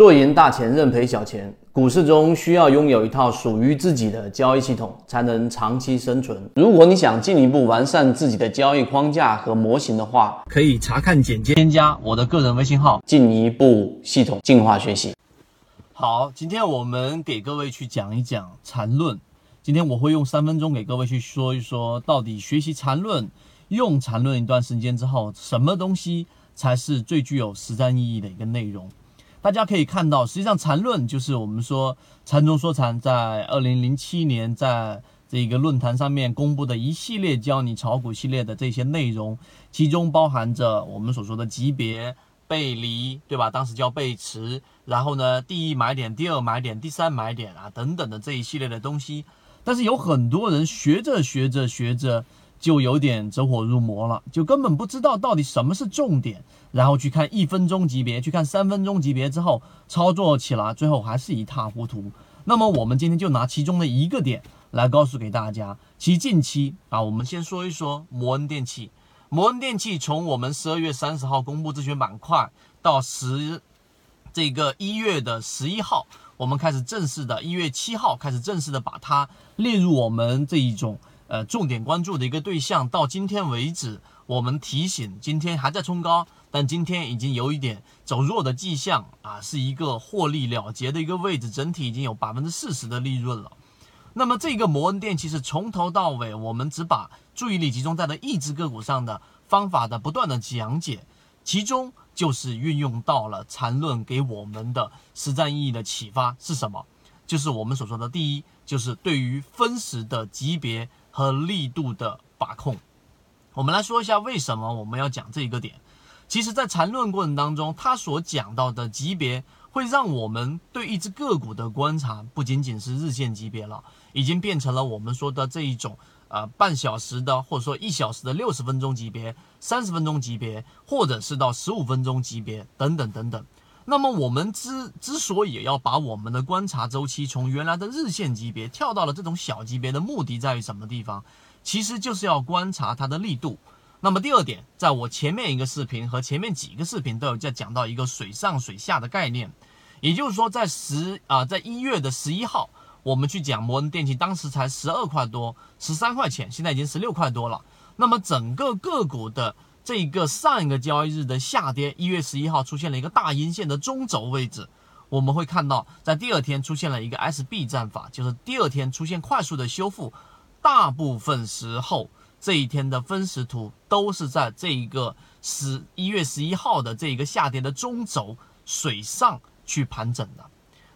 若赢大钱，认赔小钱。股市中需要拥有一套属于自己的交易系统，才能长期生存。如果你想进一步完善自己的交易框架和模型的话，可以查看简介，添加我的个人微信号，进一步系统进化学习。好，今天我们给各位去讲一讲缠论。今天我会用三分钟给各位去说一说，到底学习缠论，用缠论一段时间之后，什么东西才是最具有实战意义的一个内容？大家可以看到，实际上缠论就是我们说缠中说禅，在二零零七年在这个论坛上面公布的一系列教你炒股系列的这些内容，其中包含着我们所说的级别背离，对吧？当时叫背驰，然后呢，第一买点、第二买点、第三买点啊等等的这一系列的东西。但是有很多人学着学着学着。就有点走火入魔了，就根本不知道到底什么是重点，然后去看一分钟级别，去看三分钟级别之后，操作起来最后还是一塌糊涂。那么我们今天就拿其中的一个点来告诉给大家，其近期啊，我们先说一说摩恩电器。摩恩电器从我们十二月三十号公布自选板块到十这个一月的十一号，我们开始正式的，一月七号开始正式的把它列入我们这一种。呃，重点关注的一个对象，到今天为止，我们提醒今天还在冲高，但今天已经有一点走弱的迹象啊，是一个获利了结的一个位置，整体已经有百分之四十的利润了。那么这个摩恩电器是从头到尾，我们只把注意力集中在了一只个股上的方法的不断的讲解，其中就是运用到了缠论给我们的实战意义的启发是什么？就是我们所说的第一，就是对于分时的级别。和力度的把控，我们来说一下为什么我们要讲这一个点。其实，在缠论过程当中，他所讲到的级别，会让我们对一只个股的观察不仅仅是日线级别了，已经变成了我们说的这一种呃半小时的，或者说一小时的六十分钟级别、三十分钟级别，或者是到十五分钟级别等等等等。那么，我们之之所以要把我们的观察周期从原来的日线级别跳到了这种小级别的目的在于什么地方？其实就是要观察它的力度。那么第二点，在我前面一个视频和前面几个视频都有在讲到一个水上水下的概念，也就是说，在十啊，在一月的十一号，我们去讲摩恩电器，当时才十二块多，十三块钱，现在已经十六块多了。那么整个个股的。这个上一个交易日的下跌，一月十一号出现了一个大阴线的中轴位置，我们会看到，在第二天出现了一个 SB 战法，就是第二天出现快速的修复，大部分时候这一天的分时图都是在这一个十一月十一号的这一个下跌的中轴水上去盘整的。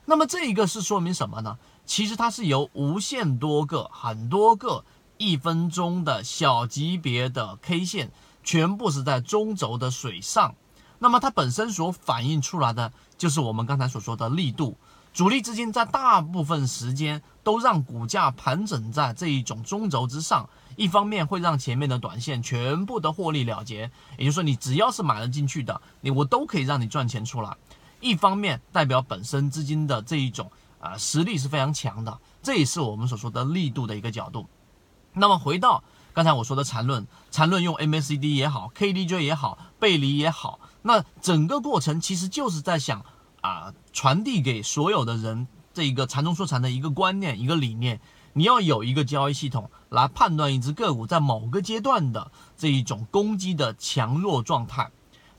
那么这一个是说明什么呢？其实它是由无限多个、很多个一分钟的小级别的 K 线。全部是在中轴的水上，那么它本身所反映出来的就是我们刚才所说的力度，主力资金在大部分时间都让股价盘整在这一种中轴之上，一方面会让前面的短线全部的获利了结，也就是说你只要是买了进去的，你我都可以让你赚钱出来，一方面代表本身资金的这一种啊实力是非常强的，这也是我们所说的力度的一个角度。那么回到。刚才我说的缠论，缠论用 MACD 也好，KDJ 也好，背离也好，那整个过程其实就是在想啊，传递给所有的人这一个缠中说禅的一个观念、一个理念。你要有一个交易系统来判断一只个股在某个阶段的这一种攻击的强弱状态。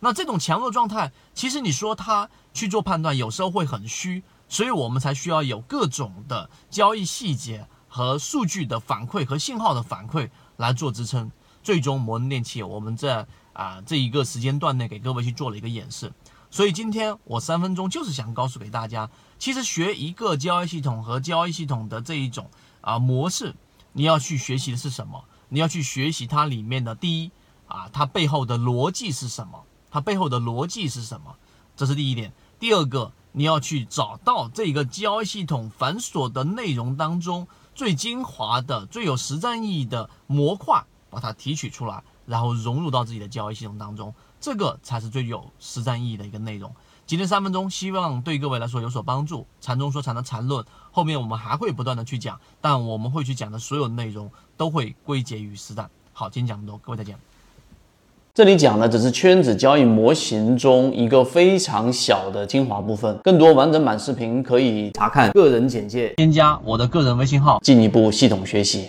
那这种强弱状态，其实你说它去做判断，有时候会很虚，所以我们才需要有各种的交易细节和数据的反馈和信号的反馈。来做支撑，最终摩恩电器，我们在啊这一个时间段内给各位去做了一个演示，所以今天我三分钟就是想告诉给大家，其实学一个交易系统和交易系统的这一种啊模式，你要去学习的是什么？你要去学习它里面的第一啊，它背后的逻辑是什么？它背后的逻辑是什么？这是第一点。第二个，你要去找到这个交易系统繁琐的内容当中。最精华的、最有实战意义的模块，把它提取出来，然后融入到自己的交易系统当中，这个才是最有实战意义的一个内容。今天三分钟，希望对各位来说有所帮助。禅中说禅的禅论，后面我们还会不断的去讲，但我们会去讲的所有内容都会归结于实战。好，今天讲这么多，各位再见。这里讲的只是圈子交易模型中一个非常小的精华部分。更多完整版视频可以查看个人简介，添加我的个人微信号。进一步系统学习。